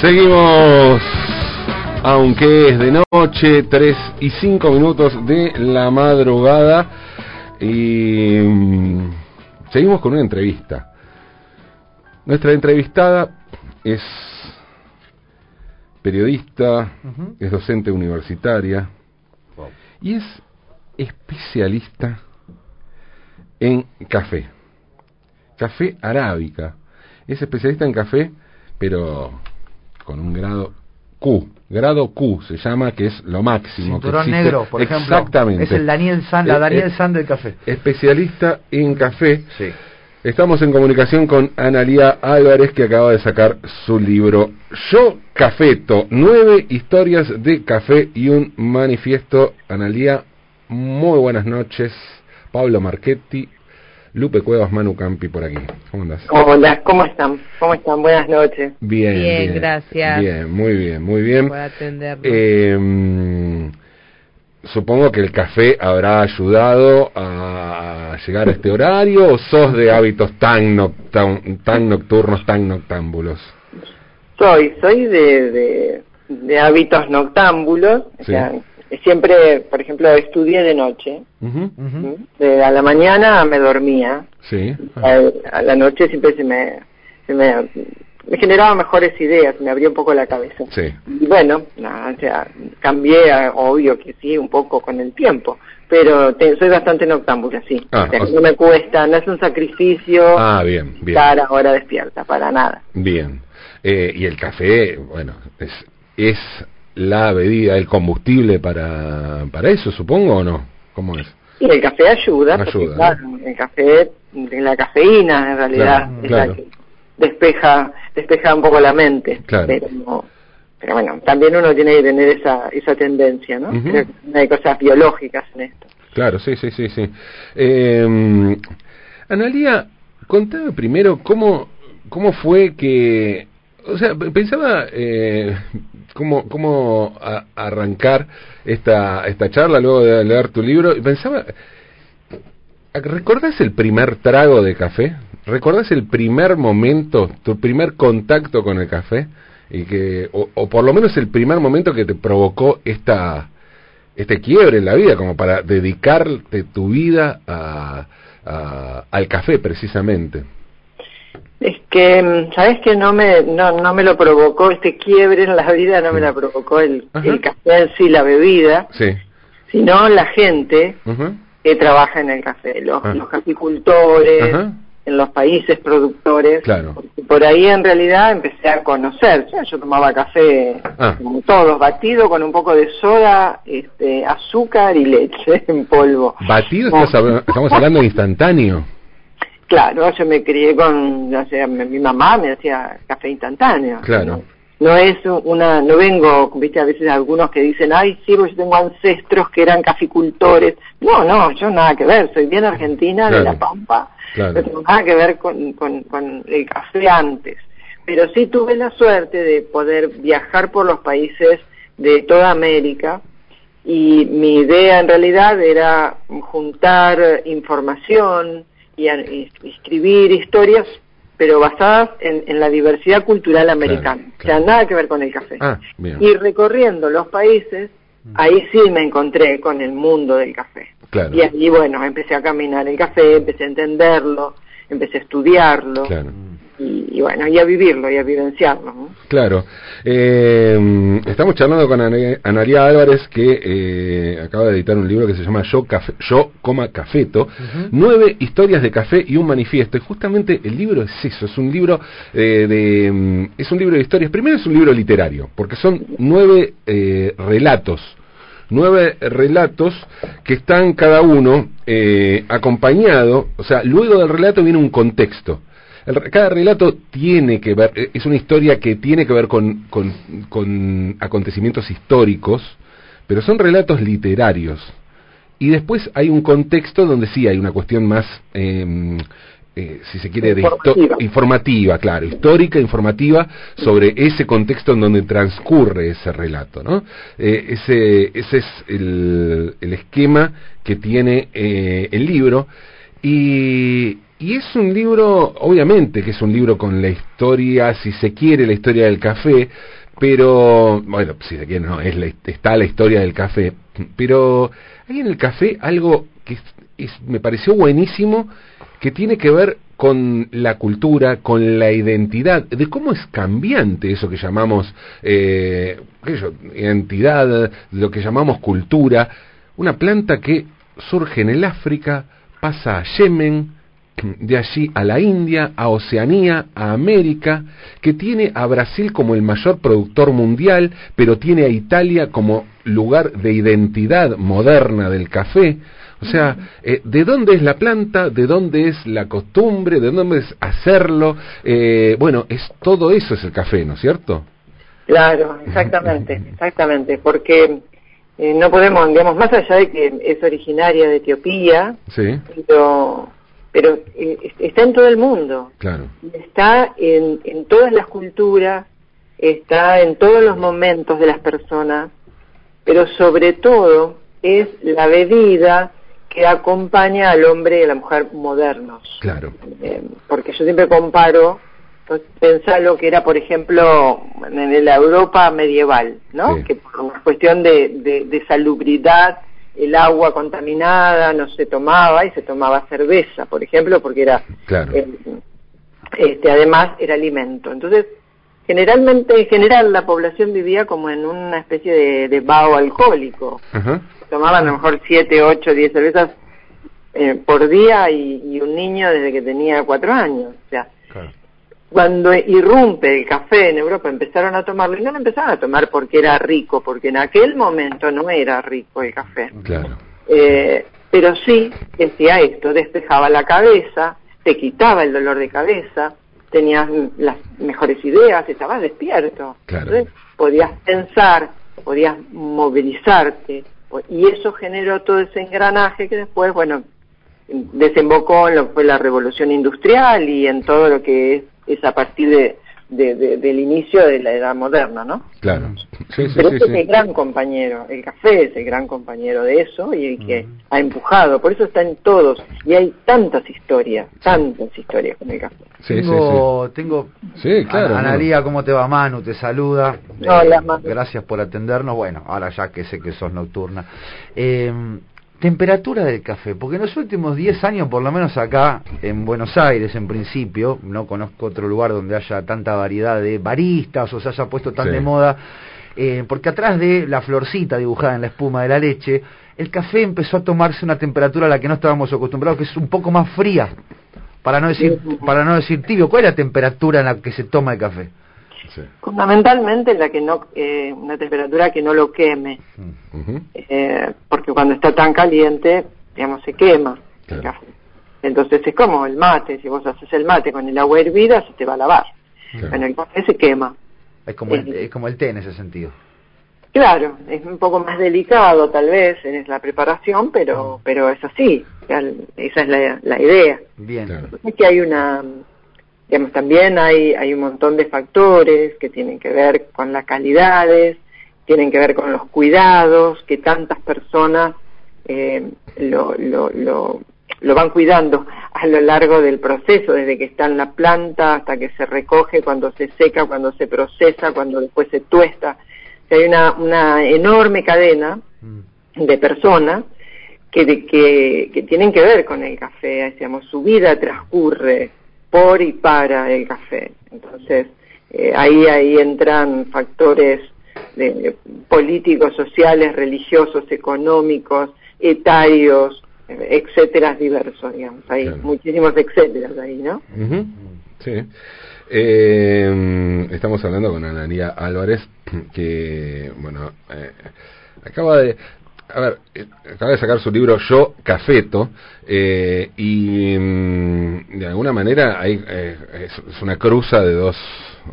Seguimos, aunque es de noche, 3 y 5 minutos de la madrugada. Y mm, seguimos con una entrevista. Nuestra entrevistada es periodista, es docente universitaria y es especialista en café. Café arábica. Es especialista en café, pero con un grado Q. Grado Q se llama, que es lo máximo. Cinturón que negro, por ejemplo. Exactamente. Es el Daniel San, la Eh, Daniel eh, San del café. Especialista en café. Sí. Estamos en comunicación con Analía Álvarez, que acaba de sacar su libro Yo Cafeto, nueve historias de café y un manifiesto. Analía, muy buenas noches. Pablo Marchetti, Lupe Cuevas, Manu Campi por aquí. ¿Cómo andas? Hola, ¿cómo están? ¿Cómo están? Buenas noches. Bien, Bien, gracias. Bien, muy bien, muy bien. por atendernos. Eh, mm, supongo que el café habrá ayudado a llegar a este horario o sos de hábitos tan, nocta- tan nocturnos, tan noctámbulos. Soy, soy de, de, de hábitos noctámbulos. O Sí. sea, siempre, por ejemplo, estudié de noche. A la mañana me dormía. Sí. A, a la noche siempre se me, se me, me generaba mejores ideas, me abría un poco la cabeza. Sí. Y bueno, nada, o sea, cambié, a- obvio que sí, un poco con el tiempo, pero te- soy bastante noctámbula, sí. Ah, O sea, o sea- no me cuesta, no es un sacrificio Ah, bien, bien. estar ahora despierta, para nada. Bien. Eh, y el café, bueno, es, es la bebida, el combustible para, para eso, supongo, o no? ¿Cómo es? Y el café ayuda, porque, Ayuda, claro, el café, la cafeína en realidad Claro, es claro. la que despeja, despeja un poco la mente. Claro. Pero, pero bueno, también uno tiene que tener esa, esa tendencia, ¿no? Ujú. Creo que hay cosas biológicas en esto. Claro, sí, sí, sí, sí. Eh, Analia, contame primero cómo, cómo fue que... O sea, pensaba eh, cómo, cómo arrancar esta, esta charla luego de leer tu libro y pensaba... ¿Recordás el primer trago de café? ¿Recordás el primer momento, tu primer contacto con el café? Y que, o, o por lo menos el primer momento que te provocó esta, este quiebre en la vida, como para dedicarte tu vida a, a- al café precisamente. Es que, ¿sabes que no me, no, no me lo provocó, este quiebre en la vida no me la provocó el, café en sí, la bebida, Sí. sino la gente que trabaja en el café, los, Ah. los caficultores, Ajá. en los países productores. Claro. Y por ahí en realidad empecé a conocer, o sea, yo tomaba café Ah. como todos, batido con un poco de soda, este, azúcar y leche en polvo. Batido, estás estamos hablando de instantáneo. Claro, yo me crié con, o sea, mi mamá me hacía café instantáneo. Claro. No, No es una, no vengo, viste, a veces algunos que dicen, ay, sí, pues yo tengo ancestros que eran caficultores. No, no, yo nada que ver, soy bien argentina, de. La Pampa, Claro. no tengo nada que ver con, con, con el café antes. Pero sí tuve la suerte de poder viajar por los países de toda América y mi idea en realidad era juntar información y, a- y escribir historias, pero basadas en, en la diversidad cultural americana. Claro, O sea, claro. nada que ver con el café. Ah. Y recorriendo los países, ahí sí me encontré con el mundo del café. Claro. Y allí, bueno, empecé a caminar el café, empecé a entenderlo, empecé a estudiarlo. Claro. Y, y bueno, y a vivirlo y a vivenciarlo. ¿no? Claro. Eh, estamos charlando con Ana- Analia Álvarez, que eh, acaba de editar un libro que se llama Yo, Café, Yo coma cafeto, nueve historias de café y un manifiesto. Y justamente el libro es eso, es un libro eh, de, mm, es un libro de historias. Primero es un libro literario, porque son nueve eh, relatos nueve relatos que están cada uno eh, acompañado, o sea, luego del relato viene un contexto. El cada relato tiene que ver, eh, es una historia que tiene que ver con, con, con acontecimientos históricos, pero son relatos literarios. Y después hay un contexto donde sí hay una cuestión más, eh, eh, si se quiere, de informativa, claro, histórica, informativa, sobre ese contexto en donde transcurre ese relato, ¿no? Eh, ese, ese es el, el esquema que tiene eh, el libro. Y, y es un libro, obviamente que es un libro con la historia, si se quiere, la historia del café, pero, bueno, si se quiere, no, es está la historia del café, pero hay en el café algo que me pareció buenísimo, que tiene que ver con la cultura, con la identidad, de cómo es cambiante eso que llamamos eh, identidad, lo que llamamos cultura, una planta que surge en el África, pasa a Yemen, de allí a la India, a Oceanía, a América, que tiene a Brasil como el mayor productor mundial, pero tiene a Italia como lugar de identidad moderna del café. O sea, eh, ¿de dónde es la planta? ¿De dónde es la costumbre? ¿De dónde es hacerlo? Eh, bueno, es todo eso es el café, ¿no es cierto? Claro, exactamente, exactamente, porque eh, no podemos, digamos, más allá de que es originaria de Etiopía, sí. pero, pero está en todo el mundo, claro. está en, en todas las culturas, está en todos los momentos de las personas, pero sobre todo es la bebida que acompaña al hombre y a la mujer modernos. Claro. Eh, porque yo siempre comparo, pues, pensar lo que era, por ejemplo, en la Europa medieval, ¿no? Que por una cuestión de, de, salubridad, el agua contaminada no se tomaba y se tomaba cerveza, por ejemplo, porque era, claro. Eh, este, además era alimento. Entonces, generalmente, en general, la población vivía como en una especie de, de vaho alcohólico. Ajá tomaban a lo mejor 7, 8, 10 cervezas eh, por día y, un niño desde que tenía 4 años. O sea, cuando irrumpe el café en Europa empezaron a tomarlo y no lo empezaron a tomar porque era rico, porque en aquel momento no era rico el café. Claro. Eh, pero sí decía esto, despejaba la cabeza, te quitaba el dolor de cabeza, tenías las mejores ideas, estabas despierto. Claro. podías pensar, podías movilizarte, y eso generó todo ese engranaje que después, bueno, desembocó en lo que fue la revolución industrial y en todo lo que es, es a partir de, del inicio de la edad moderna, ¿no? Claro. Sí, sí, Pero este es el gran compañero, el café es el gran compañero de eso y el que ha empujado, por eso está en todos y hay tantas historias, tantas historias con el café. tengo, tengo, sí, claro, Analía, ¿cómo te va Manu? Te saluda. Hola, eh, Manu. Gracias por atendernos. Bueno, ahora ya que sé que sos nocturna. Eh, Temperatura del café, porque en los últimos 10 años, por lo menos acá en Buenos Aires, en principio, no conozco otro lugar donde haya tanta variedad de baristas o se haya puesto tan de moda, eh, porque atrás de la florcita dibujada en la espuma de la leche, el café empezó a tomarse una temperatura a la que no estábamos acostumbrados, que es un poco más fría, para no decir, para no decir tibio. ¿Cuál es la temperatura en la que se toma el café? Fundamentalmente la que no, eh, una temperatura que no lo queme, eh, porque cuando está tan caliente, digamos, se quema el café. Entonces es como el mate, si vos haces el mate con el agua hervida, se te va a lavar. En el café se quema. Es como, el, es como el té en ese sentido. Claro, es un poco más delicado tal vez en la preparación, pero, pero es así, esa es la, la idea. Bien. Es que hay una Digamos, también hay, hay un montón de factores que tienen que ver con las calidades, tienen que ver con los cuidados que tantas personas eh, lo, lo, lo, lo van cuidando a lo largo del proceso, desde que está en la planta hasta que se recoge, cuando se seca, cuando se procesa, cuando después se tuesta. hay una, una enorme cadena mm. de personas que, que, que tienen que ver con el café, digamos, su vida transcurre por y para el café. Entonces, eh, ahí, ahí entran factores de, políticos, sociales, religiosos, económicos, etarios, etcétera, diversos, digamos. Hay muchísimos etcétera ahí, ¿no? Sí. Eh, estamos hablando con Analia Álvarez, que, bueno, eh, acaba de a ver, eh, acaba de sacar su libro Yo Cafeto eh, y mm, de alguna manera hay, eh, es, una cruza de dos,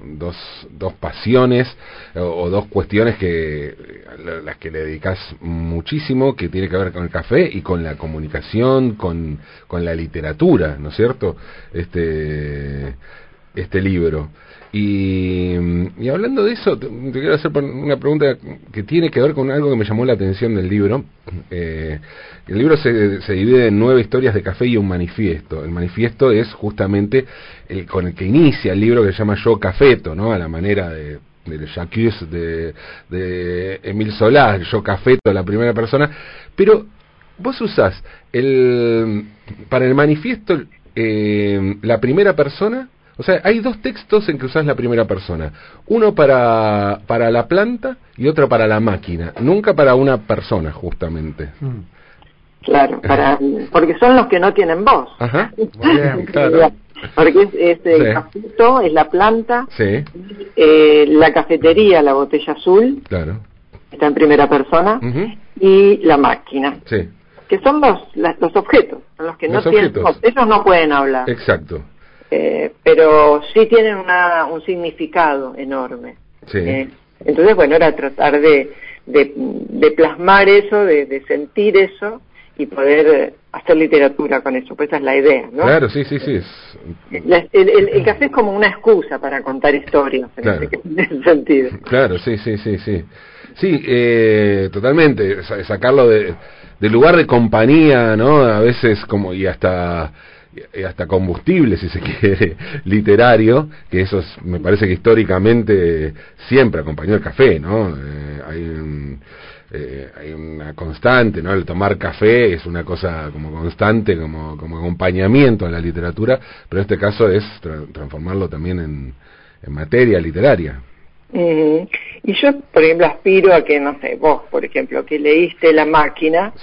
dos, dos pasiones o, dos cuestiones que las que le dedicas muchísimo que tiene que ver con el café y con la comunicación, con, con la literatura, ¿no es cierto? Este este libro. Y, y, hablando de eso, te, quiero hacer una pregunta que tiene que ver con algo que me llamó la atención del libro. Eh, el libro se, se, divide en nueve historias de café y un manifiesto. El manifiesto es justamente el con el que inicia el libro que se llama Yo Cafeto, ¿no? A la manera de, de Jacques de, de Emil Solá, Yo Cafeto, la primera persona. Pero vos usás el, para el manifiesto eh, la primera persona o sea, hay dos textos en que usas la primera persona. Uno para, para la planta y otro para la máquina. Nunca para una persona, justamente. Mm. Claro, para, porque son los que no tienen voz. Ajá. claro. Porque es, el cafeto, es la planta, sí. eh, la cafetería, la botella azul, claro. está en primera persona, y la máquina. Sí. Que son los, los objetos, son los que no tienen voz. Ellos no pueden hablar. Exacto. Eh, pero sí tienen una, un significado enorme. Eh, entonces, bueno, era tratar de, de, plasmar eso, de, sentir eso y poder eh, hacer literatura con eso, pues esa es la idea, ¿no? Claro, sí, sí, sí. el, café es como una excusa para contar historias, en, ese, sentido. Claro, sí, sí, sí, sí. Sí, eh, totalmente, sacarlo de, del lugar de compañía, ¿no? A veces como, y hasta hasta combustible, si se quiere, literario, que eso me parece que históricamente siempre acompañó el café, ¿no? Eh, hay, eh, hay una constante, ¿no? El tomar café es una cosa como constante, como, como acompañamiento a la literatura, pero en este caso es transformarlo también en materia literaria. Y yo, por ejemplo, aspiro a que, no sé, vos, por ejemplo, que leíste La Máquina,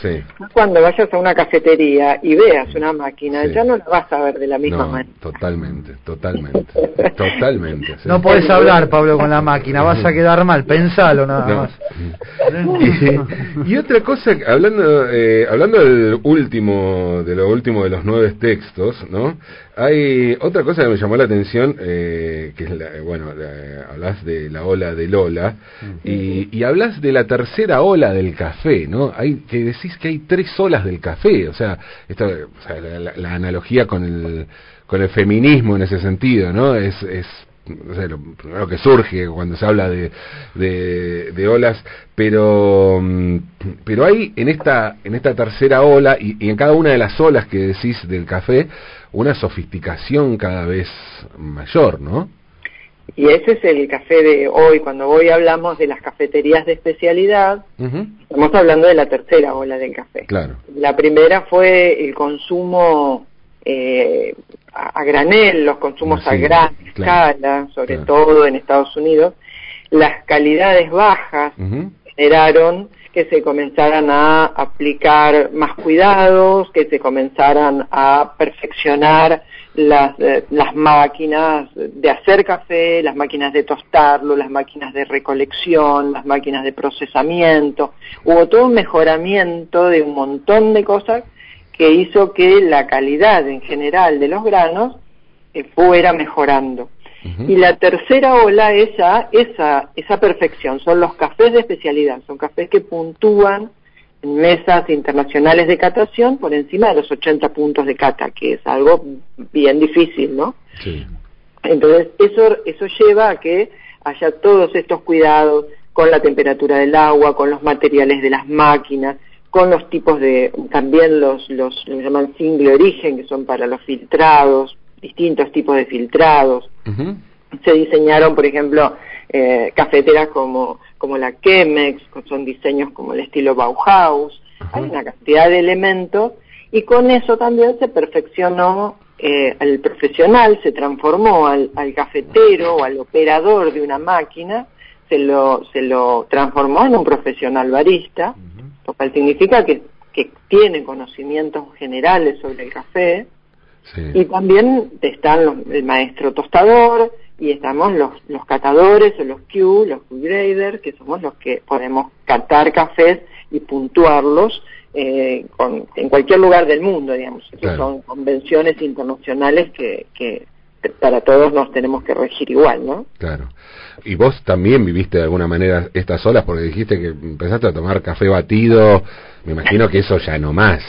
cuando vayas a una cafetería y veas una máquina, ya no la vas a ver de la misma manera. Totalmente, totalmente, totalmente. No podés hablar, Pablo, con la máquina, vas a quedar mal, pensalo nada más. y, otra cosa, hablando, eh, hablando del último, de lo último de los nueve textos, ¿no? Hay otra cosa que me llamó la atención, eh, que es, la, bueno, hablas de la ola de Lola, y, y, hablas de la tercera ola del café, ¿no? Hay que decís que hay tres olas del café, o sea, esto, la, analogía con el, con el feminismo en ese sentido, ¿no? Es, es lo primero que surge cuando se habla de, de, olas, pero mm, pero hay en esta en esta tercera ola y, y, en cada una de las olas que decís del café una sofisticación cada vez mayor, ¿no? Y ese es el café de hoy. Cuando hoy hablamos de las cafeterías de especialidad, estamos hablando de la tercera ola del café. Claro. La primera fue el consumo eh, a, granel, los consumos a gran escala, sobre todo en Estados Unidos. Las calidades bajas generaron que se comenzaran a aplicar más cuidados, que se comenzaran a perfeccionar las, eh, las máquinas de hacer café, las máquinas de tostarlo, las máquinas de recolección, las máquinas de procesamiento. Hubo todo un mejoramiento de un montón de cosas que hizo que la calidad en general de los granos eh, fuera mejorando. Y la tercera ola es esa, esa perfección, son los cafés de especialidad, son cafés que puntúan en mesas internacionales de catación por encima de los 80 puntos de cata, que es algo bien difícil, ¿no? Sí. Entonces, eso, eso lleva a que haya todos estos cuidados con la temperatura del agua, con los materiales de las máquinas, con los tipos de, también los, los, lo llaman single origen, que son para los filtrados, distintos tipos de filtrados. Se diseñaron, por ejemplo, eh, cafeteras como, como la Chemex, son diseños como el estilo Bauhaus, hay una cantidad de elementos y con eso también se perfeccionó eh, al profesional, se transformó al, cafetero o al operador de una máquina, se lo, se lo transformó en un profesional barista, lo cual significa que, que tiene conocimientos generales sobre el café, y también están el maestro tostador, y estamos los, los catadores o los Q, los Q graders, que somos los que podemos catar cafés y puntuarlos eh, con, en cualquier lugar del mundo, digamos. Son convenciones internacionales que, que para todos nos tenemos que regir igual, ¿no? Claro. Y vos también viviste de alguna manera estas olas porque dijiste que empezaste a tomar café batido, me imagino que eso ya no más.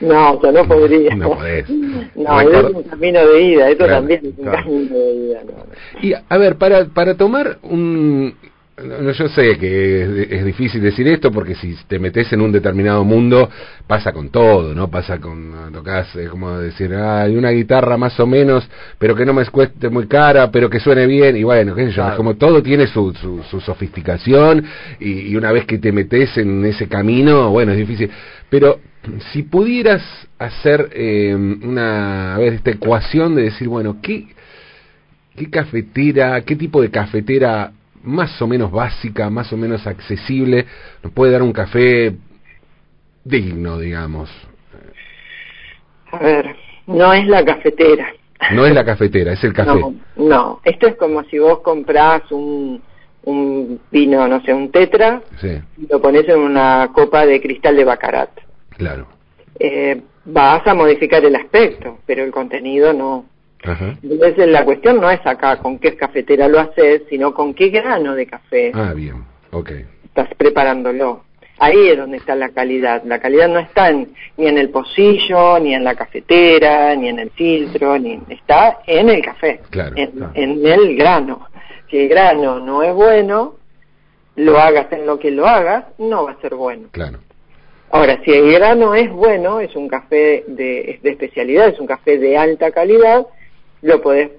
No, yo no podría. No podés. No, Recuerdo- es un camino de ida, esto Claro, también es un claro. camino de ida. no. Y a ver, para, para tomar un... no, Yo sé que es, es difícil decir esto porque si te metes en un determinado mundo pasa con todo, ¿no? Pasa con, tocas, es como decir, ah, hay una guitarra más o menos, pero que no me cueste muy cara, pero que suene bien, y bueno, qué sé yo, Claro. es como todo tiene su, su, su sofisticación y, y una vez que te metes en ese camino, bueno, es difícil. Pero si pudieras hacer eh, una, a ver, esta ecuación de decir, bueno, ¿qué, ¿Qué cafetera, qué tipo de cafetera más o menos básica, más o menos accesible nos puede dar un café digno, digamos? A ver, no es la cafetera. No es la cafetera, es el café. No, no, esto es como si vos comprás un, un vino, no sé, un tetra, Sí, y lo pones en una copa de cristal de Bacarat. Claro. Eh, vas a modificar el aspecto, pero el contenido no. Ajá. Entonces la cuestión no es acá con qué cafetera lo haces, sino con qué grano de café Ah, bien, ok. estás preparándolo. Ahí es donde está la calidad. La calidad no está en- ni en el pocillo, ni en la cafetera, ni en el filtro, ni está en el café, Claro, en, claro. en el grano. Si el grano no es bueno, lo hagas en lo que lo hagas, no va a ser bueno. Claro, Ahora, si el grano es bueno, es un café de, es de especialidad, es un café de alta calidad, lo podés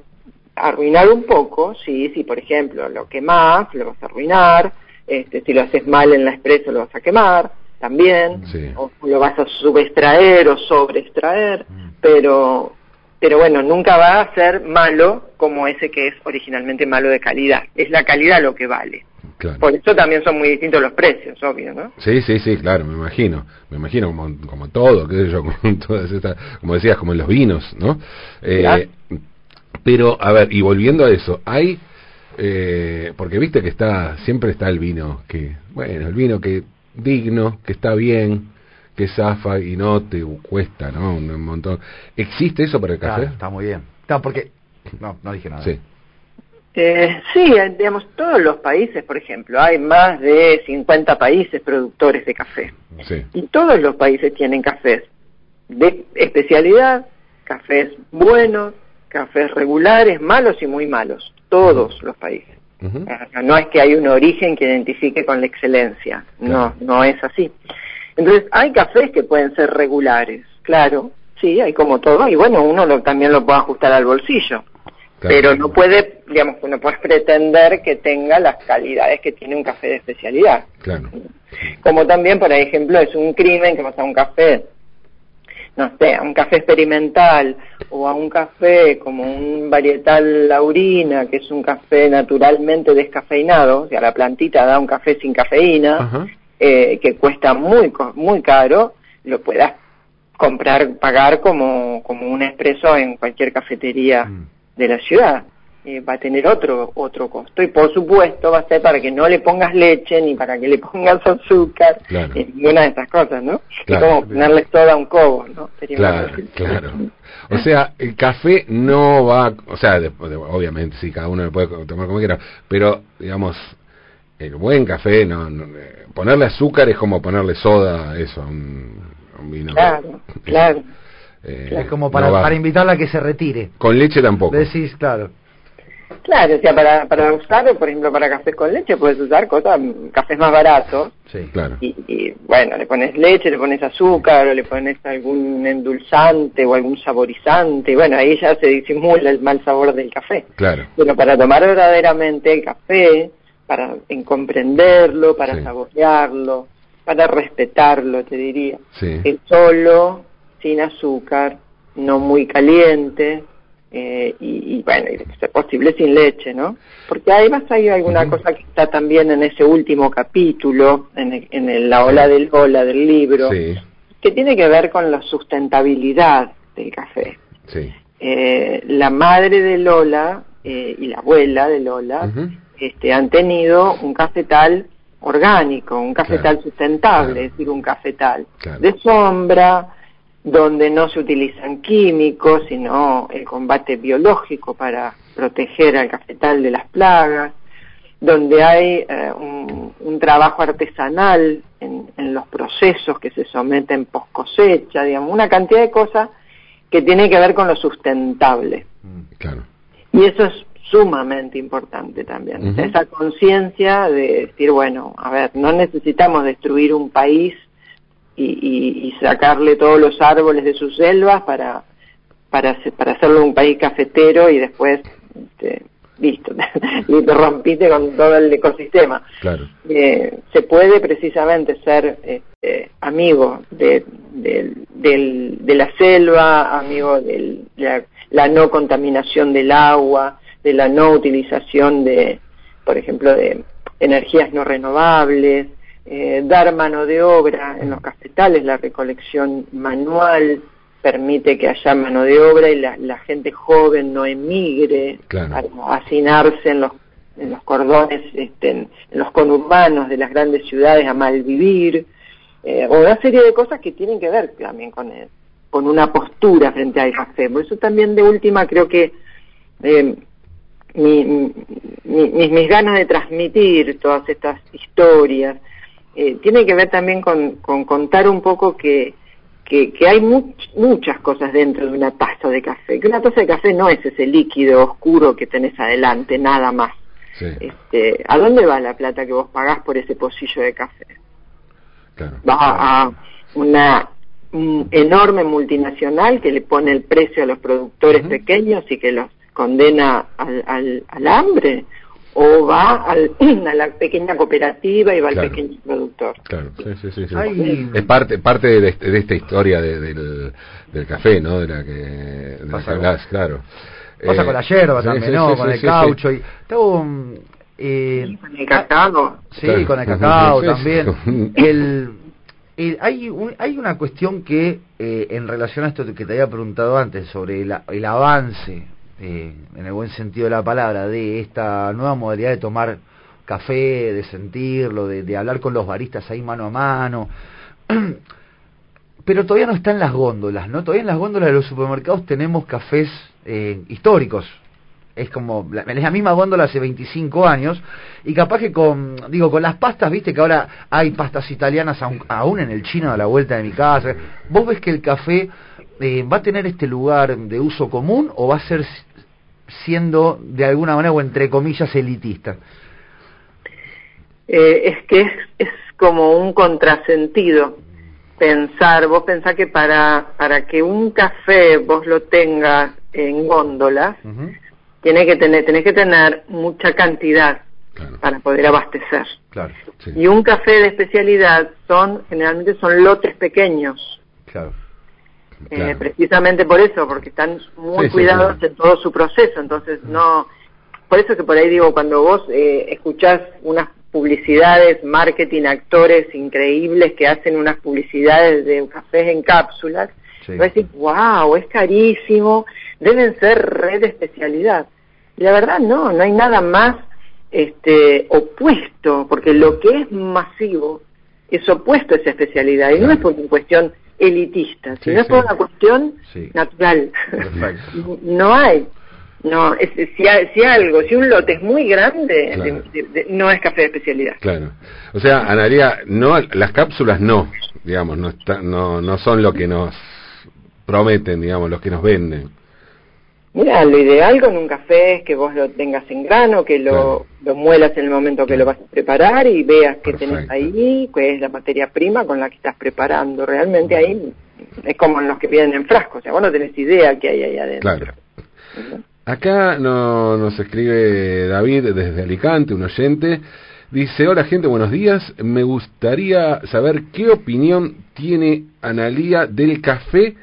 arruinar un poco, sí, si por ejemplo lo quemás, lo vas a arruinar, este, si lo haces mal en la expreso lo vas a quemar también, Sí. o lo vas a subextraer o sobreextraer, Mm. pero, pero bueno, nunca va a ser malo como ese que es originalmente malo de calidad, es la calidad lo que vale. Claro. Por eso también son muy distintos los precios, obvio, ¿no? Sí, sí, sí, claro, me imagino. Me imagino como, como todo, qué sé yo, como todas estas, como decías, como en los vinos, ¿no? Eh. Pero, a ver, y volviendo a eso, hay, eh, porque viste que está, siempre está el vino que, bueno, el vino que digno, que está bien, que zafa y no te cuesta, ¿no? Un, montón. ¿Existe eso para el Claro, café? está muy bien. Claro, porque... No, no dije nada. Sí, Eh, sí, digamos, todos los países, por ejemplo, hay más de 50 países productores de café. sí, Y todos los países tienen cafés de especialidad, cafés buenos, cafés regulares, malos y muy malos. Todos los países. No es que hay un origen que identifique con la excelencia. No, no es así. Entonces, hay cafés que pueden ser regulares, claro. Sí, hay como todo. Y bueno, uno lo- también lo puede ajustar al bolsillo Claro. pero no puede, digamos, no puedes pretender que tenga las calidades que tiene un café de especialidad. Claro, Como también, por ejemplo, es un crimen que vas a un café, no sé, a un café experimental o a un café como un varietal laurina, que es un café naturalmente descafeinado, o sea, la plantita da un café sin cafeína, eh, que cuesta muy muy caro, lo puedas comprar, pagar como, como un expreso en cualquier cafetería Mm. De la ciudad. Eh, va a tener otro otro costo y por supuesto va a ser para que no le pongas leche ni para que le pongas azúcar Claro. ni ninguna de estas cosas ¿no? Claro. es como ponerle soda a un cobo ¿no? Sería Claro, claro. O sea, el café no va, o sea, de- de- obviamente sí, cada uno lo puede tomar como quiera, pero digamos, el buen café, no, no, eh, ponerle azúcar es como ponerle soda, eso, a un, a un vino. claro claro Eh, Es como para, no para invitarla a que se retire. Con leche tampoco. Decís, claro. claro o sea para para usar por ejemplo para cafés con leche puedes usar cosas cafés más baratos Sí. Claro. y, y, bueno, le pones leche, le pones azúcar, o le pones algún endulzante o algún saborizante, y bueno, ahí ya se disimula el mal sabor del café. Claro. Pero para tomar verdaderamente el café, para en comprenderlo, para Sí. saborearlo, para respetarlo, te diría, Sí. es solo, sin azúcar, no muy caliente, eh, y, y bueno, y ser posible sin leche, ¿no? Porque además hay alguna cosa que está también en ese último capítulo, en, el- en el- la ola del ola del libro, Sí, que tiene que ver con la sustentabilidad del café. sí. Eh, la madre de Lola eh, y la abuela de Lola este, han tenido un cafetal orgánico, un cafetal Claro, sustentable, claro. es decir, un cafetal Claro. de sombra, donde no se utilizan químicos, sino el combate biológico para proteger al cafetal de las plagas, donde hay eh, un, un trabajo artesanal en, en en los procesos que se someten post cosecha, digamos, una cantidad de cosas que tiene que ver con lo sustentable. Mm, claro. Y eso es sumamente importante también. Esa conciencia de decir, bueno, a ver, no necesitamos destruir un país y, sacarle todos los árboles de sus selvas para, para, para hacerlo un país cafetero y después este, listo, y te rompiste con todo el ecosistema. Claro. Eh, se puede precisamente ser este, amigo de, de, la selva, amigo de la, no contaminación del agua, de la no utilización de, por ejemplo, de energías no renovables, eh, dar mano de obra en los cafetales, la recolección manual, permite que haya mano de obra y la, gente joven no emigre para hacinarse en los en los cordones, este, en, los conurbanos de las grandes ciudades a malvivir, eh, o una serie de cosas que tienen que ver también con, con una postura frente al café. Por eso también de última creo que eh, mi, mis, ganas de transmitir todas estas historias eh, tienen que ver también con, con contar un poco que que, que hay muchas cosas dentro de una taza de café, que una taza de café no es ese líquido oscuro que tenés adelante, nada más. Este, ¿A dónde va la plata que vos pagás por ese pocillo de café? Va a una enorme multinacional que le pone el precio a los productores pequeños y que los condena al, al, al hambre o va al, a la pequeña cooperativa y va al pequeño productor. Claro, sí, sí, sí. Es parte parte de, de esta historia del, del café, ¿no? De la que de pasa, claro. Pasa con la eh, yerba también, ¿no? con el caucho y eh, con el cacao. Sí, con el cacao también. el, el, hay, hay una cuestión que, eh, en relación a esto que te había preguntado antes, sobre el, el avance eh, en el buen sentido de la palabra, de esta nueva modalidad de tomar café, de sentirlo, de, hablar con los baristas ahí mano a mano. Pero todavía no está en las góndolas, ¿no? Todavía en las góndolas de los supermercados tenemos cafés eh, históricos. Es como la, la misma góndola hace 25 años y capaz que con digo con las pastas, viste que ahora hay pastas italianas aún, en el chino a la vuelta de mi casa. ¿Vos ves que el café eh, va a tener este lugar de uso común o va a ser siendo de alguna manera o entre comillas elitista? Eh, es que es, como un contrasentido pensar, vos pensás que para, para que un café vos lo tengas en góndolas, tiene que tener, tenés que tener mucha cantidad para poder abastecer. Claro, Y un café de especialidad son, generalmente son lotes pequeños. Claro. Eh, precisamente por eso, porque están muy cuidados en todo su proceso, entonces no, por eso que por ahí digo, cuando vos eh, escuchás unas publicidades, marketing, actores increíbles que hacen unas publicidades de cafés en cápsulas, vos decís, wow, es carísimo, deben ser red de especialidad. Y la verdad no, no hay nada más este opuesto, porque lo que es masivo es opuesto a esa especialidad, y no es por una cuestión elitista, sino es por una cuestión natural. no hay. No, si, si, algo, si un lote es muy grande, no es café de especialidad. Claro. O sea, Analia, no, las cápsulas no, digamos, no, está, no, no son lo que nos prometen, digamos, los que nos venden. Mira, lo ideal con un café es que vos lo tengas en grano, que lo, lo muelas en el momento que lo vas a preparar y veas qué tenés ahí, cuál es la materia prima con la que estás preparando. Realmente ahí es como en los que piden en frascos, o sea, vos no tenés idea qué hay ahí adentro. Claro. Acá no, nos escribe David desde Alicante, un oyente. Dice, hola gente, buenos días. Me gustaría saber qué opinión tiene Analía del café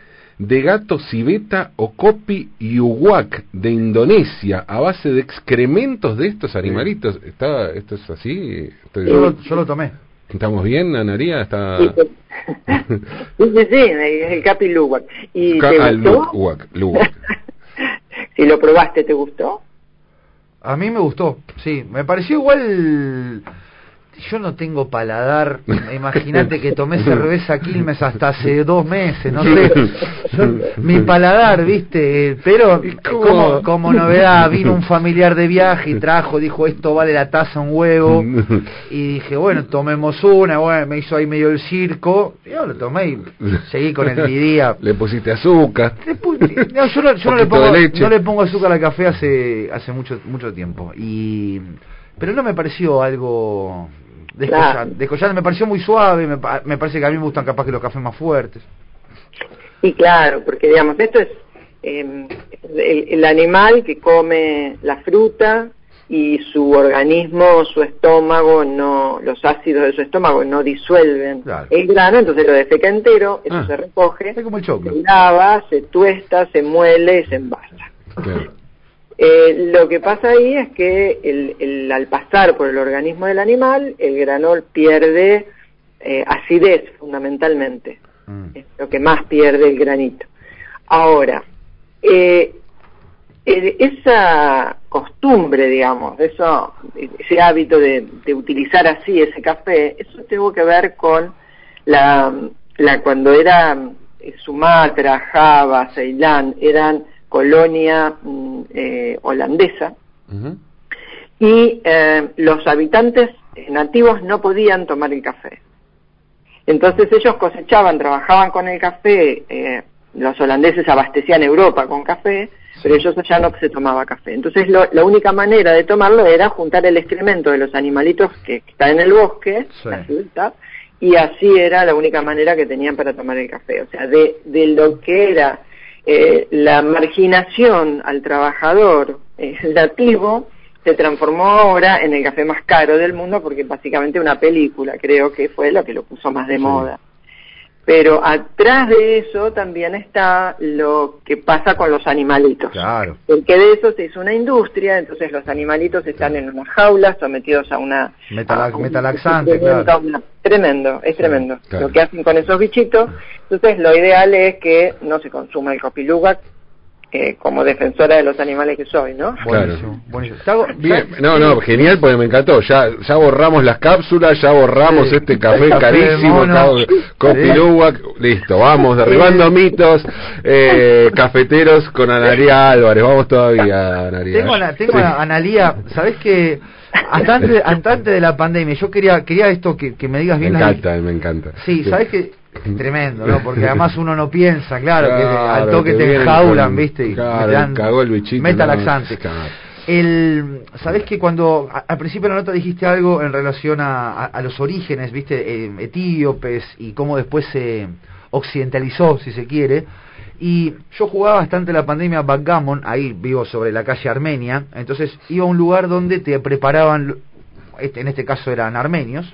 de gato civeta o copi yuwak de Indonesia a base de excrementos de estos animalitos. ¿Está, ¿Esto es así? Yo, lo, tomé. ¿Estamos bien, Anaría? ¿Está... Sí, sí, sí, el capi luwak. ¿Y te gustó? Luwak, si lo probaste, ¿te gustó? A mí me gustó, sí. Me pareció igual yo no tengo paladar. Imagínate que tomé cerveza Quilmes hasta hace dos meses, no sé. mi paladar, viste. Pero como, como novedad, vino un familiar de viaje y trajo, dijo, esto vale la taza un huevo. Y dije, bueno, tomemos una. Bueno, me hizo ahí medio el circo. Yo lo tomé y seguí con el día. Le pusiste azúcar. no, yo, no, yo no, le pongo, no le pongo azúcar al café hace, hace mucho, mucho tiempo. Y pero no me pareció algo descollante, me pareció muy suave, me, me, parece que a mí me gustan capaz que los cafés más fuertes. Y claro, porque digamos, esto es em, el, animal que come la fruta y su organismo, su estómago, no los ácidos de su estómago no disuelven el grano, entonces lo defeca entero, eso ah. se recoge, como el se lava, se tuesta, se muele y se envasa. Eh, lo que pasa ahí es que el, al pasar por el organismo del animal, el granol pierde eh, acidez fundamentalmente. Mm. Es lo que más pierde el granito. Ahora, eh, esa costumbre, digamos, eso, ese hábito de, utilizar así ese café, eso tuvo que ver con la, la cuando era Sumatra, Java, Ceilán, eran colonia mm, eh, holandesa, y eh, los habitantes nativos no podían tomar el café. Entonces ellos cosechaban, trabajaban con el café, eh, los holandeses abastecían Europa con café, pero ellos allá no se tomaba café. Entonces la única manera de tomarlo era juntar el excremento de los animalitos que, están en el bosque, la y así era la única manera que tenían para tomar el café. O sea, de, de lo que era eh, la marginación al trabajador eh, nativo se transformó ahora en el café más caro del mundo porque básicamente una película creo que fue lo que lo puso más de moda. Pero atrás de eso también está lo que pasa con los animalitos. Claro. Porque de eso se hizo una industria, entonces los animalitos están en unas jaulas sometidos a una... metalaxante, claro. tremendo, es tremendo. Lo que hacen con esos bichitos. Entonces lo ideal es que no se consuma el copilugac, como defensora de los animales que soy, ¿no? Claro. Bien, no, no, genial, porque me encantó. Ya ya borramos las cápsulas, ya borramos este café, carísimo, Copiluac, listo, vamos, derribando mitos, eh, cafeteros con Analía Álvarez, vamos todavía, Analía. Tengo, la, tengo a Analía, ¿sabés que hasta antes, antes de la pandemia, yo quería quería esto que, que me digas bien. Me encanta, me encanta. Sí, ¿sabés que Tremendo, ¿no? Porque además uno no piensa, claro, que al toque te enjaulan, ¿viste? Y claro, cagó el bichito. Metalaxante. El, ¿Sabés que cuando al principio de la nota dijiste algo en relación a, a, los orígenes, viste, eh, etíopes y cómo después se occidentalizó, si se quiere? Y yo jugaba bastante la pandemia backgammon, ahí vivo sobre la calle Armenia, entonces iba a un lugar donde te preparaban, este, en este caso eran armenios,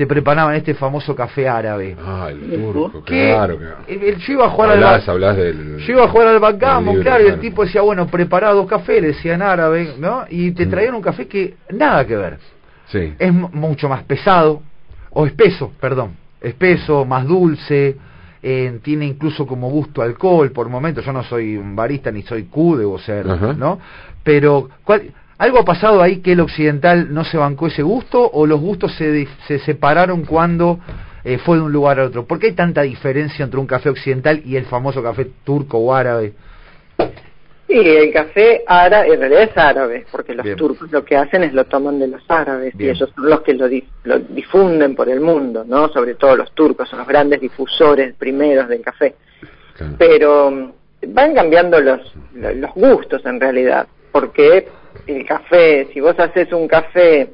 te preparaban este famoso café árabe. Ah, el turco, claro. yo iba a jugar al del, Yo iba a jugar al backgammon, claro, y el tipo decía, bueno, preparado café, decía en árabe, ¿no? Y te mm. traían un café que nada que ver. Sí. Es mucho más pesado, o espeso, perdón, espeso, más dulce, eh, tiene incluso como gusto alcohol por momentos. Yo no soy un barista ni soy Q, debo ser, ¿no? Pero, ¿cuál, ¿Algo ha pasado ahí que el occidental no se bancó ese gusto o los gustos se, se separaron cuando eh, fue de un lugar a otro? ¿Por qué hay tanta diferencia entre un café occidental y el famoso café turco o árabe? Sí, el café árabe, en realidad es árabe, porque los turcos lo que hacen es lo toman de los árabes y ellos son los que lo, difunden por el mundo, ¿no? Sobre todo los turcos son los grandes difusores primeros del café. Pero mm, van cambiando los, los gustos en realidad, porque el café, si vos haces un café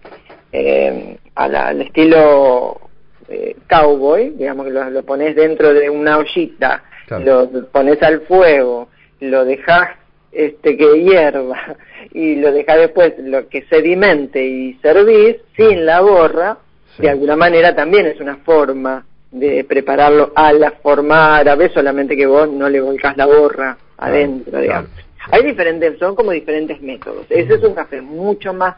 eh, al estilo eh, cowboy, digamos que lo, pones dentro de una ollita, lo pones al fuego, lo dejas este, que hierva y lo dejas después lo que sedimente y servís sin la borra, de alguna manera también es una forma de prepararlo a la forma árabe, solamente que vos no le volcás la borra adentro, digamos. Hay diferentes, son como diferentes métodos. Ese es un café mucho más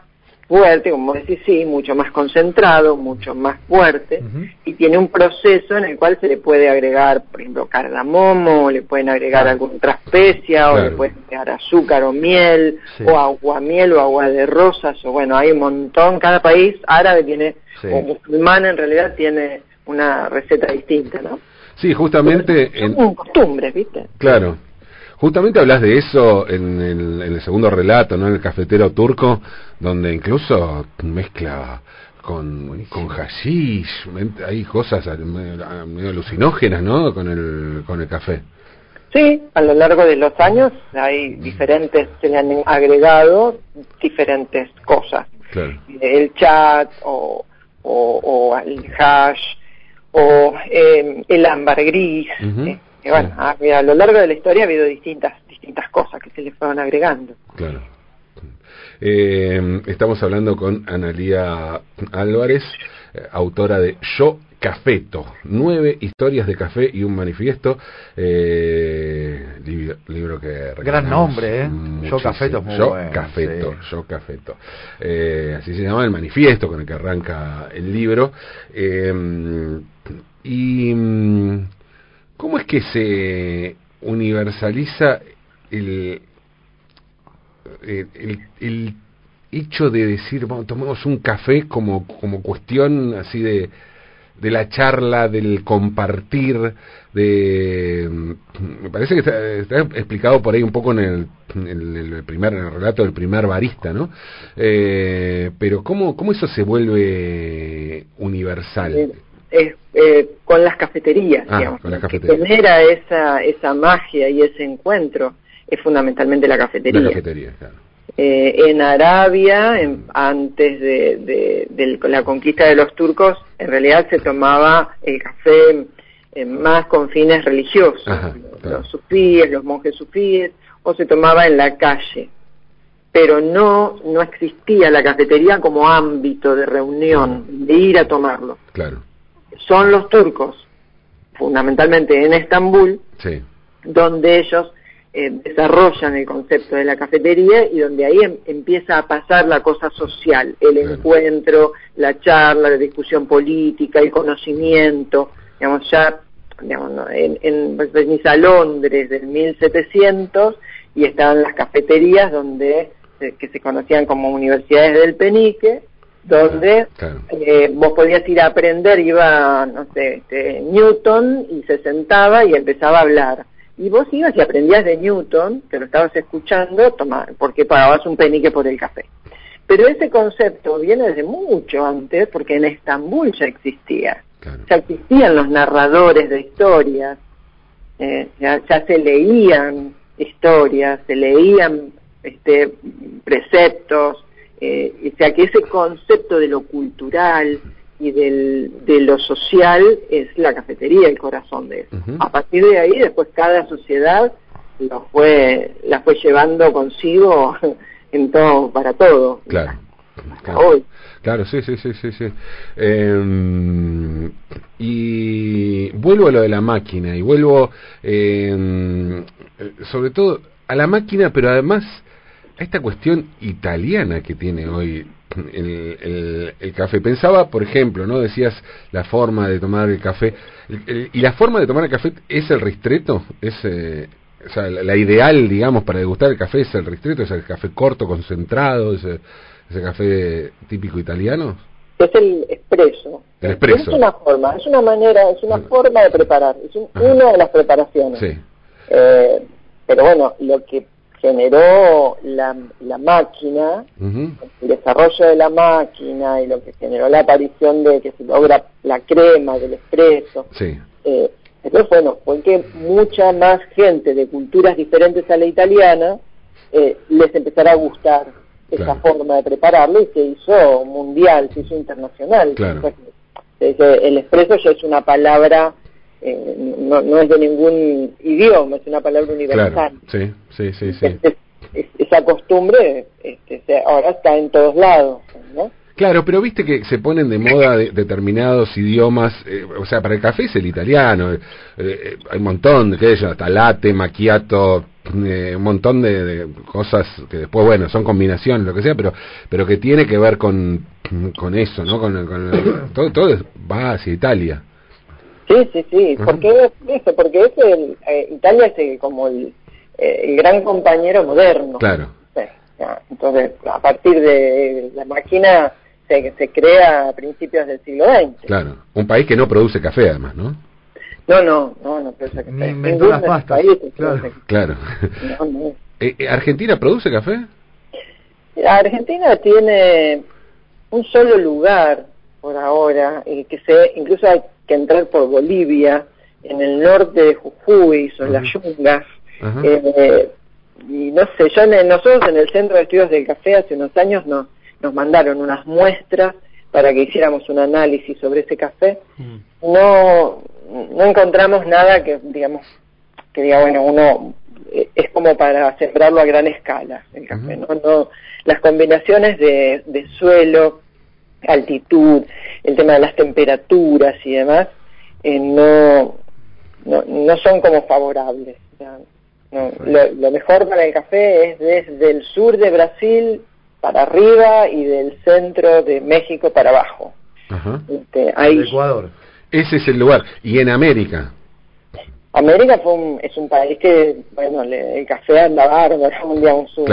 fuerte, como decís, sí, mucho más concentrado, mucho más fuerte, y tiene un proceso en el cual se le puede agregar, por ejemplo, cardamomo, le pueden agregar alguna otra especia, o le pueden agregar azúcar o miel, o agua miel o agua de rosas, o bueno, hay un montón, cada país árabe tiene, o musulmán en realidad tiene una receta distinta, ¿no? Sí, justamente... Son costumbres, ¿viste? Claro. Justamente hablas de eso en el, segundo relato, ¿no? En el cafetero turco, donde incluso mezcla con, con hashish, hay cosas medio alucinógenas, ¿no? Con el, con el café. Sí, a lo largo de los años hay diferentes, se le han agregado diferentes cosas. El chat o, o, el hash o eh, el ámbar gris. Eh, bueno, a, a, lo largo de la historia ha habido distintas, distintas cosas que se le fueron agregando. Claro. Eh, estamos hablando con Analía Álvarez, eh, autora de Yo Cafeto, nueve historias de café y un manifiesto, eh, libro, que gran nombre, ¿eh? Yo Cafeto, muy Yo Cafeto, Yo Cafeto, eh, así se llama el manifiesto con el que arranca el libro eh, y mm, ¿Cómo es que se universaliza el, el, hecho de decir, bueno, tomemos un café como, como cuestión así de, de la charla, del compartir, de... Me parece que está, explicado por ahí un poco en el, el primer en el relato del primer barista, ¿no? Eh, pero ¿cómo, ¿cómo eso se vuelve universal? Es, eh, con las cafeterías, ah, digamos, con que genera esa, esa magia y ese encuentro es fundamentalmente la cafetería. La cafetería claro. eh, en Arabia, antes de, de, la conquista de los turcos, en realidad se tomaba el café eh, más con fines religiosos, los sufíes, los monjes sufíes, o se tomaba en la calle pero no no existía la cafetería como ámbito de reunión, de ir a tomarlo. Claro son los turcos, fundamentalmente en Estambul, donde ellos eh, desarrollan el concepto de la cafetería y donde ahí em, empieza a pasar la cosa social, el encuentro, la charla, la discusión política, el conocimiento, digamos, ya digamos, en, en pues, venís a Londres del 1700 y estaban las cafeterías donde que se conocían como universidades del penique donde eh, vos podías ir a aprender, iba, no sé, este, Newton y se sentaba y empezaba a hablar. Y vos ibas y aprendías de Newton, que lo estabas escuchando, toma, porque pagabas un penique por el café. Pero ese concepto viene desde mucho antes, porque en Estambul ya existía. Ya existían los narradores de historias, eh, ya, ya se leían historias, se leían este, preceptos, eh, o sea que ese concepto de lo cultural y del, de lo social es la cafetería el corazón de eso. A partir de ahí, después cada sociedad lo fue, la fue llevando consigo en todo, para todo. Claro. Claro. Claro, sí, sí, sí, sí. sí. Em, y vuelvo a lo de la máquina y vuelvo eh, sobre todo a la máquina, pero además esta cuestión italiana que tiene hoy el, el, café. Pensaba, por ejemplo, ¿no? Decías la forma de tomar el café. ¿Y la forma de tomar el café es el ristreto? ¿Es, eh, o sea, la, ideal, digamos, para degustar el café es el ristreto? ¿Es el café corto, concentrado? ¿Ese, ese café típico italiano? Es el espresso. El espresso. Es una forma, es una manera, es una forma de preparar. Es una de las preparaciones. Sí. Eh, pero bueno, lo que generó la, la máquina, el desarrollo de la máquina y lo que generó la aparición de que se logra la crema del expreso. Sí. Eh, entonces, bueno, fue que mucha más gente de culturas diferentes a la italiana eh, les empezara a gustar esa forma de prepararlo y se hizo mundial, se hizo internacional. Claro. el expreso ya es una palabra eh, no, no es de ningún idioma, es una palabra universal. sí, sí, sí. sí. esa costumbre este, ahora está en todos lados, ¿no? Claro, pero viste que se ponen de moda determinados idiomas, eh, o sea, para el café es el italiano, eh, hay un montón, que ellos, hasta latte, macchiato, un montón de, cosas que después, bueno, son combinaciones, lo que sea, pero pero que tiene que ver con, con eso, ¿no? Con, todo, todo va hacia Italia. Sí, sí, sí, porque eso, porque es el, eh, Italia es como el, el gran compañero moderno. Claro. Entonces, a partir de la máquina se, se crea a principios del siglo XX. Claro, un país que no produce café además, ¿no? No, no, no, no produce café. Ni inventó las pastas. claro. claro. Eh, eh, ¿Argentina produce café? Argentina tiene un solo lugar por ahora, y que se, incluso hay que entrar por Bolivia, en el norte de Jujuy, son las yungas, eh, y no sé, yo nosotros en el Centro de Estudios del Café hace unos años nos, nos mandaron unas muestras para que hiciéramos un análisis sobre ese café. Mm. No, no encontramos nada que, digamos, que diga, bueno, uno eh, es como para sembrarlo a gran escala el café, ¿no? no Las combinaciones de, de suelo, altitud, el tema de las temperaturas y demás, eh, no, no, no son como favorables. No, lo, mejor para el café es desde el sur de Brasil para arriba y del centro de México para abajo. Este, Ecuador. Ese es el lugar. ¿Y en América? América fue es un país que, bueno, el café anda bárbaro, digamos, su,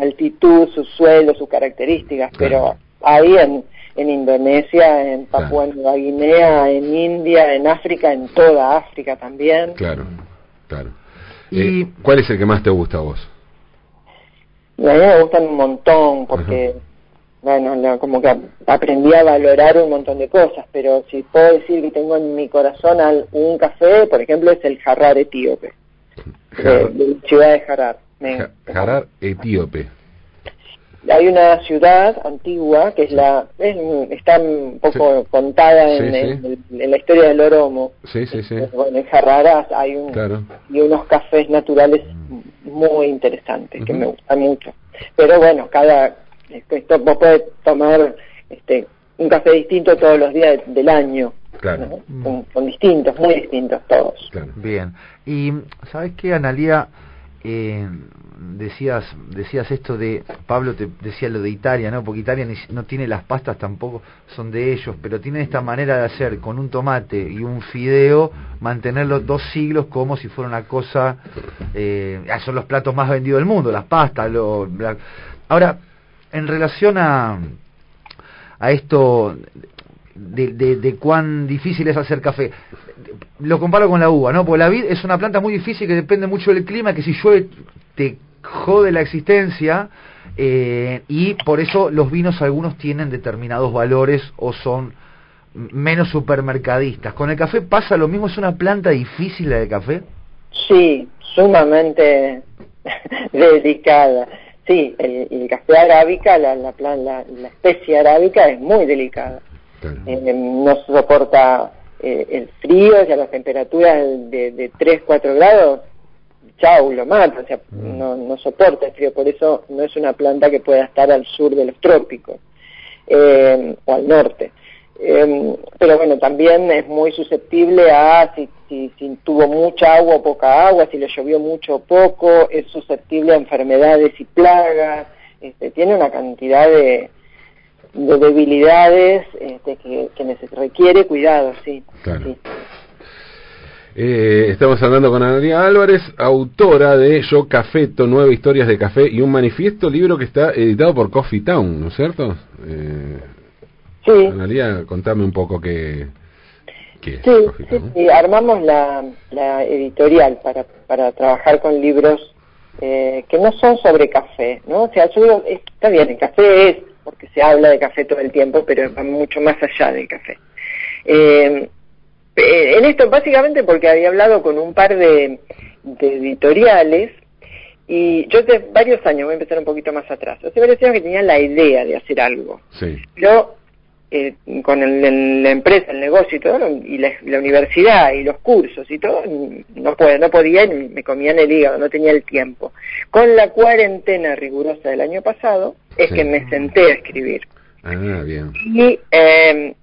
altitud, su suelo, sus características, pero ahí en, en Indonesia, en Papua Nueva Guinea, en India, en África, en toda África también. Claro, claro. ¿Y eh, cuál es el que más te gusta a vos? A mí me gustan un montón porque, bueno, como que aprendí a valorar un montón de cosas, pero si puedo decir que tengo en mi corazón un café, por ejemplo, es el jarrar etíope, de, la ciudad de Jarrar. Jarrar etíope hay una ciudad antigua que es la está un poco contada en, la historia del Oromo. Sí, sí, sí. Bueno, en Jarraras hay un, y unos cafés naturales muy interesantes que me gustan mucho. Pero bueno, cada esto vos podés tomar este un café distinto todos los días del año. Claro. Son, distintos, muy distintos todos. Bien. Y ¿sabes qué, Analia? Eh, decías decías esto de Pablo te decía lo de Italia no porque Italia no tiene las pastas tampoco son de ellos pero tiene esta manera de hacer con un tomate y un fideo mantenerlo dos siglos como si fuera una cosa eh, son los platos más vendidos del mundo las pastas lo, ahora en relación a a esto de, de, cuán difícil es hacer café. Lo comparo con la uva, ¿no? Porque la vid es una planta muy difícil que depende mucho del clima, que si llueve te jode la existencia eh, y por eso los vinos algunos tienen determinados valores o son menos supermercadistas. ¿Con el café pasa lo mismo? ¿Es una planta difícil la de café? Sí, sumamente delicada. Sí, el, café arábica, la, la, la, la, especie arábica es muy delicada. Eh, no soporta eh, el frío, o sea, las temperaturas de, de 3, 4 grados chau, lo mata, o sea, mm. no, no soporta el frío, por eso no es una planta que pueda estar al sur de los trópicos eh, o al norte. Eh, pero bueno, también es muy susceptible a si, si, tuvo mucha agua o poca agua, si le llovió mucho o poco, es susceptible a enfermedades y plagas, este, tiene una cantidad de, de debilidades este, que, que requiere cuidado, sí. sí. Eh, estamos hablando con Analia Álvarez, autora de Yo Cafeto, nueve historias de café y un manifiesto, libro que está editado por Coffee Town, ¿no es cierto? Eh, sí. Analia, contame un poco qué, qué sí, sí, armamos la, la editorial para, para trabajar con libros eh, que no son sobre café, ¿no? O sea, yo está bien, el café es, porque se habla de café todo el tiempo, pero va mucho más allá del café. Eh, eh, en esto básicamente porque había hablado con un par de, editoriales y yo hace varios años, voy a empezar un poquito más atrás, hace varios años que tenía la idea de hacer algo. Sí. Yo, eh, con la empresa, el negocio y todo, y la, universidad y los cursos y todo, no podía y me comían el hígado, no tenía el tiempo. Con la cuarentena rigurosa del año pasado, es que me senté a escribir. Ah, bien. Y eh,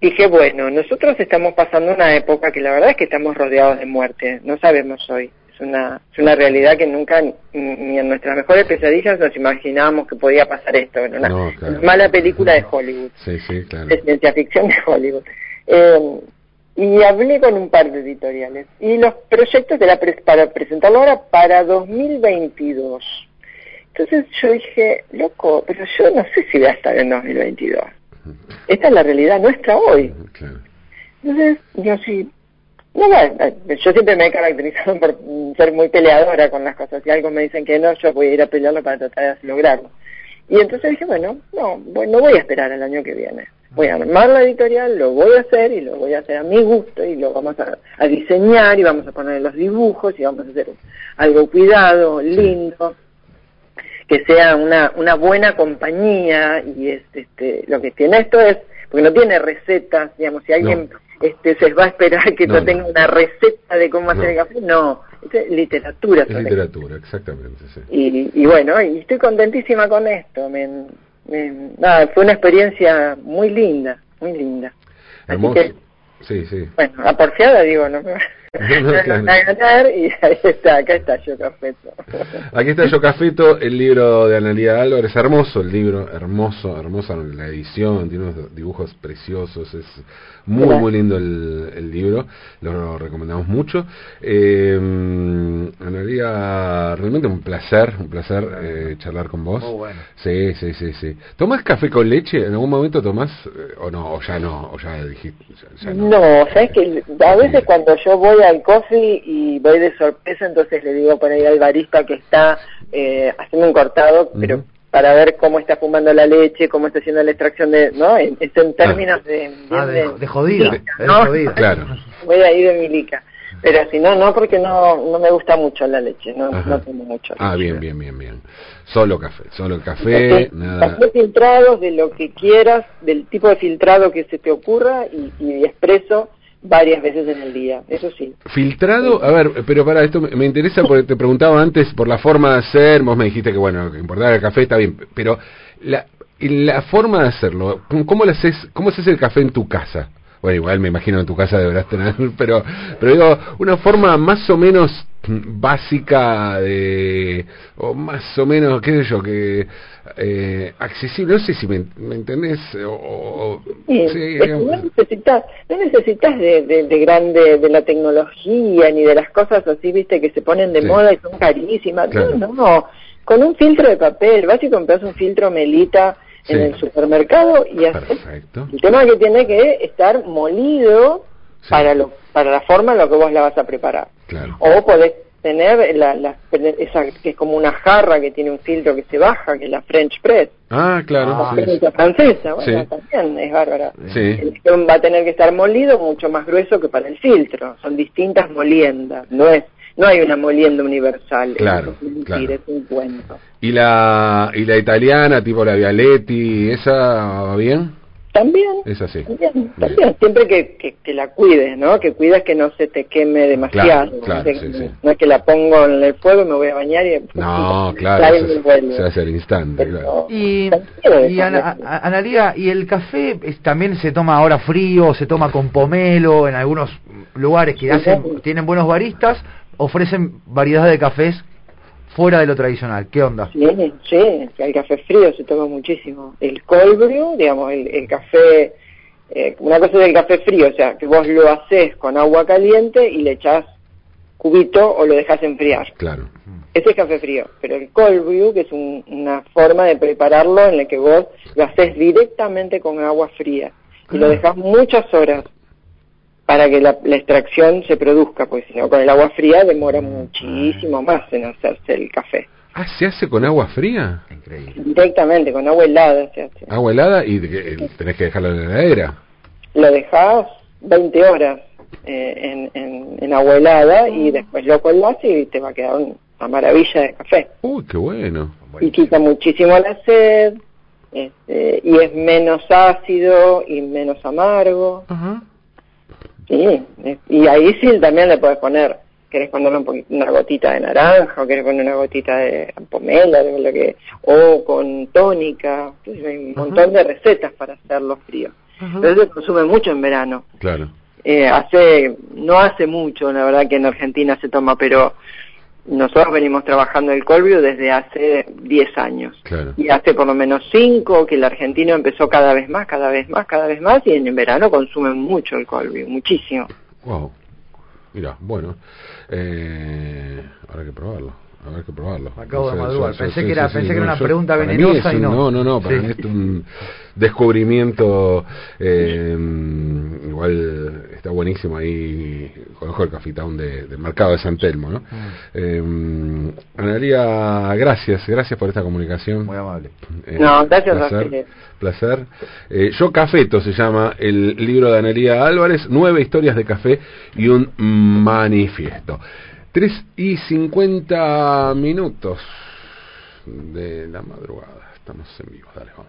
dije, bueno, nosotros estamos pasando una época que la verdad es que estamos rodeados de muerte, no sabemos hoy, una, es una realidad que nunca, ni en nuestras mejores pesadillas nos imaginábamos que podía pasar esto, en una, mala película de Hollywood, sí, sí, claro. de ciencia ficción de Hollywood. Eh, y hablé con un par de editoriales. Y los proyectos de la para presentarlo ahora para 2022. Entonces yo dije, loco, pero yo no sé si voy a estar en 2022. Esta es la realidad nuestra hoy. Entonces, yo sí, no, yo siempre me he caracterizado por ser muy peleadora con las cosas. Si algo me dicen que no, yo voy a ir a pelearlo para tratar de lograrlo. Y entonces dije, bueno, no, no voy a esperar el año que viene. Voy a armar la editorial, lo voy a hacer y lo voy a hacer a mi gusto y lo vamos a, diseñar y vamos a poner los dibujos y vamos a hacer algo cuidado, lindo, que sea una, una buena compañía y este, lo que tiene esto es, porque no tiene recetas, digamos, si alguien este, se va a esperar que no, tenga una receta de cómo hacer el café, no, es literatura. Es literatura, exactamente. Sí. Y, y, bueno, y estoy contentísima con esto. Me, nada, fue una experiencia muy linda, muy linda. Hermoso. sí, sí. Bueno, a porfiada digo, no me y ahí está, acá está Yo Cafeto. Aquí está Yo Cafeto, el libro de Analia Álvarez, hermoso el libro, hermoso, hermosa la edición, tiene unos dibujos preciosos, es muy, muy lindo el, el, libro, lo recomendamos mucho. Eh, Analia, realmente un placer, un placer eh, charlar con vos. Sí, sí, sí, sí. ¿Tomás café con leche? ¿En algún momento tomás eh, o no? ¿O ya no? ¿O ya dijiste? no. no, sabes que a veces cuando yo voy al coffee y voy de sorpresa, entonces le digo por ahí al barista que está eh, haciendo un cortado, pero para ver cómo está fumando la leche, cómo está haciendo la extracción de, ¿no? Es en términos de, ah, de, jodida, claro. Voy a ir de milica. Pero si no, no, porque no, no me gusta mucho la leche, no, no tomo mucho. Ah, bien, bien, bien, bien. Solo café, solo café, nada. Café filtrados de lo que quieras, del tipo de filtrado que se te ocurra y, y expreso varias veces en el día, eso sí. Filtrado, a ver, pero para esto me interesa porque te preguntaba antes por la forma de hacer, vos me dijiste que bueno, que importar el café está bien, pero la, la forma de hacerlo, ¿cómo le haces, cómo haces el café en tu casa? Bueno, igual me imagino en tu casa deberás tener, pero, pero digo, una forma más o menos básica de, o más o menos, qué sé yo, que eh, accesible, no sé si me, entendés, o, sí, no necesitas, no necesitas de, de, grande, de la tecnología, ni de las cosas así, viste, que se ponen de moda y son carísimas, no, no, con un filtro de papel, vas y compras un filtro melita, en el supermercado y hacer el tema que tiene que estar molido para lo para la forma en la que vos la vas a preparar. O podés tener la, la, esa que es como una jarra que tiene un filtro que se baja que es la French Press. Ah claro la francesa bueno también es bárbara. Va a tener que estar molido mucho más grueso que para el filtro. Son distintas moliendas no es no hay una molienda universal. Claro, es, claro. es un cuento. ¿Y la, ¿Y la italiana, tipo la Vialetti, esa va bien? También. Es así. También, también. siempre que, que, la cuides, ¿no? Que cuidas que no se te queme demasiado. Claro, claro, sí, sí. no es que la pongo en el fuego y me voy a bañar y... No, claro, se, hace al instante, claro. Y, y Analia, ¿y el café también se toma ahora frío, se toma con pomelo en algunos lugares que hacen tienen buenos baristas ofrecen variedad de cafés fuera de lo tradicional. ¿Qué onda? Sí, sí, el café frío se toma muchísimo. El cold brew, digamos, el, café, eh, una cosa es el café frío, o sea, que vos lo haces con agua caliente y le echás cubito o lo dejas enfriar. Claro. Ese es café frío, pero el cold brew, que es una forma de prepararlo en la que vos lo haces directamente con agua fría y lo dejas muchas horas para que la, extracción se produzca, pues si no con el agua fría demora muchísimo más en hacerse el café. Ah, ¿se hace con agua fría? Increíble. Directamente, con agua helada se hace. ¿Agua helada y tenés que dejarlo en la heladera? Lo dejás 20 horas eh, en, en, agua helada y después lo colás y te va a quedar una maravilla de café. Uy, qué bueno. Y quita muchísimo la sed este, y es menos ácido y menos amargo. Ajá. Sí, y ahí sí también le puedes poner, querés ponerle un una gotita de naranja, o querés poner una gotita de pomela, de lo que, o con tónica, hay un montón de recetas para hacerlo frío. Pero se consume mucho en verano. Claro. Eh, hace, no hace mucho, la verdad que en Argentina se toma, pero nosotros venimos trabajando el colvio desde hace 10 años. Claro. Y hace por lo menos 5 que el argentino empezó cada vez más, cada vez más, cada vez más, y en verano consumen mucho el colvio, muchísimo. Wow. Mira, bueno, eh, habrá que probarlo. Habrá que probarlo. Acabo No de sé, yo- Pensé sí, que era- sí, pensé sí, que era no, una yo- pregunta venenosa y no. No, no, no, para Sí. mí es un descubrimiento. eh, igual está buenísimo ahí. Conozco el cafetón de, del mercado de San Telmo, ¿no? Mm. Eh, Analia, gracias, gracias por esta comunicación. Muy amable. Eh, No, gracias placer. Placer. Eh, Yo Cafeto se llama el libro de Analia Álvarez, nueve historias de café y un manifiesto. Tres y cincuenta minutos de la madrugada. Estamos en vivo, dale, vamos.